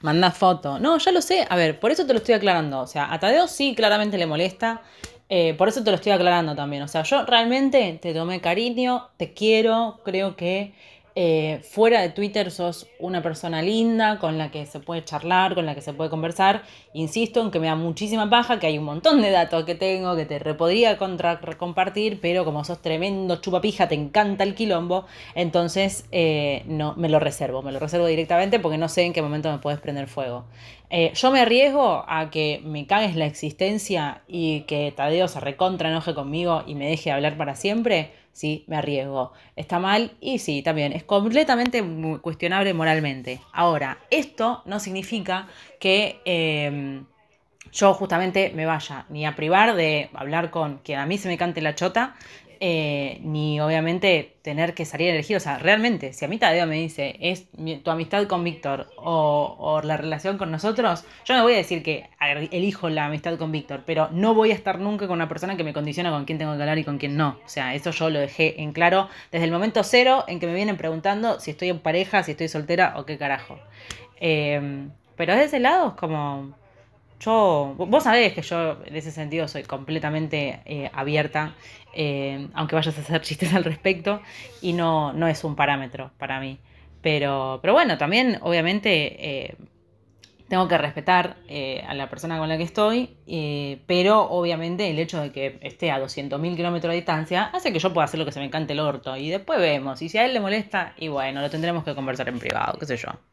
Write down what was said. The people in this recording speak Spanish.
manda foto. No, ya lo sé. A ver, por eso te lo estoy aclarando. O sea, a Tadeo sí claramente le molesta. Eh, por eso te lo estoy aclarando también. O sea, yo realmente te tomé cariño, te quiero, creo que eh, fuera de Twitter sos una persona linda con la que se puede charlar, con la que se puede conversar. Insisto en que me da muchísima paja, que hay un montón de datos que tengo que te podría compartir, pero como sos tremendo chupapija, te encanta el quilombo, entonces eh, no, me lo reservo, me lo reservo directamente porque no sé en qué momento me puedes prender fuego. Eh, yo me arriesgo a que me cagues la existencia y que Tadeo se recontra enoje conmigo y me deje hablar para siempre sí, me arriesgo. Está mal y sí, también es completamente cuestionable moralmente. Ahora, esto no significa que em, yo justamente me vaya ni a privar de hablar con quien a mí se me cante la chota, eh, ni obviamente tener que salir elegido. O sea, realmente, si a mí Tadeo me dice, es tu amistad con Víctor o, la relación con nosotros, yo no voy a decir que elijo la amistad con Víctor, pero no voy a estar nunca con una persona que me condiciona con quién tengo que hablar y con quién no. O sea, eso yo lo dejé en claro desde el momento cero en que me vienen preguntando si estoy en pareja, si estoy soltera o qué carajo. Em, pero desde ese lado es como yo, vos sabés que yo en ese sentido soy completamente eh, abierta, eh, aunque vayas a hacer chistes al respecto, y no, no es un parámetro para mí. Pero, pero bueno, también obviamente eh, tengo que respetar a la persona con la que estoy, pero obviamente el hecho de que esté a 200.000 kilómetros de distancia hace que yo pueda hacer lo que se me cante el orto, y después vemos, y si a él le molesta, y bueno, lo tendremos que conversar en privado, qué sé yo.